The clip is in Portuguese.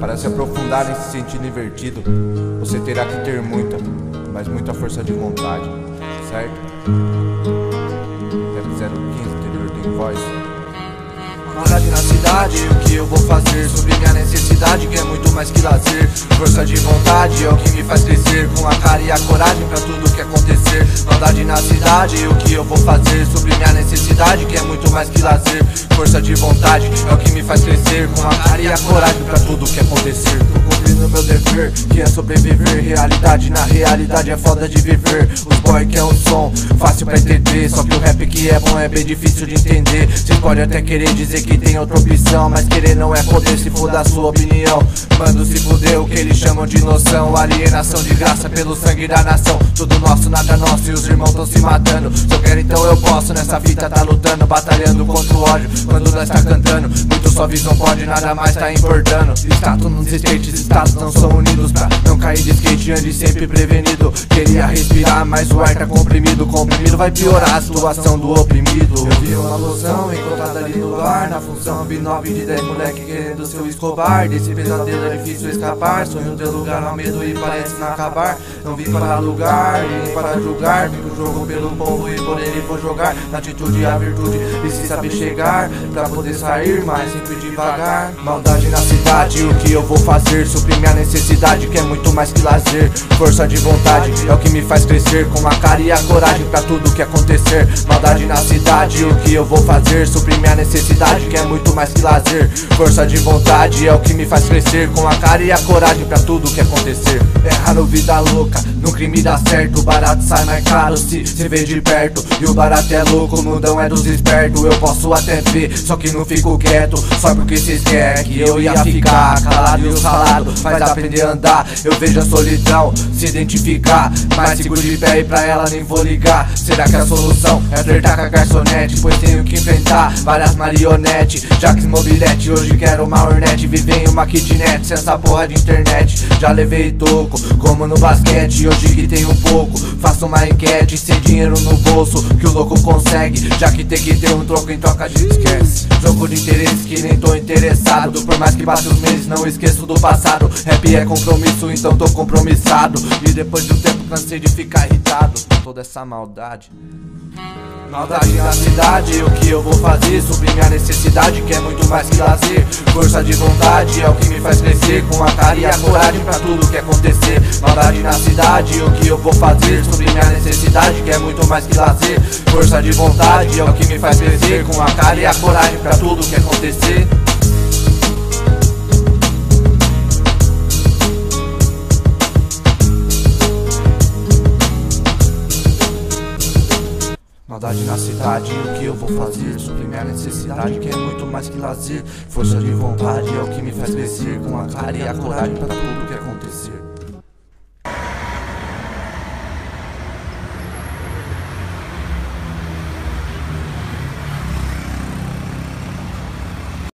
Para se aprofundar nesse sentido invertido, você terá que ter muita, mas muita força de vontade, certo? Rap 015, interior tem voz. Maldade na cidade, o que eu vou fazer sobre minha necessidade mais que lazer. Força de vontade é o que me faz crescer. Com a cara e a coragem pra tudo que acontecer. Maldade na cidade, o que eu vou fazer? Sobre minha necessidade que é muito mais que lazer. Força de vontade é o que me faz crescer. Com a cara e a coragem pra tudo que acontecer. Tô cumprindo meu dever, que é sobreviver. Realidade na realidade é foda de viver. Os boy que é um som, fácil pra entender. Só que o rap que é bom é bem difícil de entender. Cê pode até querer dizer que tem outra opção Mas querer não é poder, se for da sua opinião Mano, se fudeu, que eles chamam de noção. Alienação de graça pelo sangue da nação. Tudo nosso, nada nosso e os irmãos tão se matando. Se eu quero então eu posso, nessa fita tá lutando Batalhando contra o ódio, quando nós tá cantando. Muito sua visão pode, nada mais tá importando. Status nos skates, status não são unidos Pra não cair de skate, ande sempre prevenido. Queria respirar, mas o ar tá comprimido. Comprimido vai piorar a situação do oprimido. Eu vi uma loção encontrada ali no bar Na função vi 9 de 10 moleque querendo seu escobar. Desse pesadelo é difícil escapar. Sonho de lugar ao medo e parece não acabar. Não vim para lugar nem para julgar. Fico jogo pelo povo e por ele vou jogar. Na atitude a virtude e se saber chegar. Pra poder sair, mas sempre devagar. Maldade na cidade, o que eu vou fazer? Suprir minha necessidade que é muito mais que lazer. Força de vontade é o que me faz crescer. Com a cara e a coragem pra tudo que acontecer. Maldade na cidade, o que eu vou fazer? Suprir minha necessidade que é muito mais que lazer. Força de vontade é o que me faz crescer. Com a cara e a coragem pra tudo que acontecer. É raro vida louca, no crime dá certo. Barato sai mais caro se se vê de perto. E o barato é louco, o mundão é dos espertos. Eu posso até ver, só que não fico quieto. Só porque cês querem que eu ia ficar Calado e o salado faz aprender a andar. Eu vejo a solidão, se identificar Mas sigo de pé e pra ela nem vou ligar. Será que a solução é flertar com a garçonete? Pois tenho que enfrentar várias marionetes. Jax mobilete, hoje quero uma hornet. Viver em uma kitnet, sem essa porra de internet. Já levei toco, como no basquete Hoje que tenho pouco, faço uma enquete Sem dinheiro no bolso, que o louco consegue. Já que tem que ter um troco em troca de esquece. Jogo de interesse que nem tô interessado. Por mais que passe os meses, não esqueço do passado. Rap é compromisso, então tô compromissado. E depois do tempo cansei de ficar irritado Com toda essa maldade Maldade na cidade, o que eu vou fazer? Suprir minha necessidade, que é muito mais que lazer. Força de vontade é o que me faz crescer. Com a cara e a coragem pra tudo que acontecer. Maldade na cidade, o que eu vou fazer? Suprir minha necessidade, que é muito mais que lazer. Força de vontade é o que me faz crescer. Com a cara e a coragem pra tudo que acontecer Maldade na cidade, o que eu vou fazer? Suprir minha necessidade, que é muito mais que lazer Força de vontade é o que me faz crescer Com a cara e a coragem pra tudo que acontecer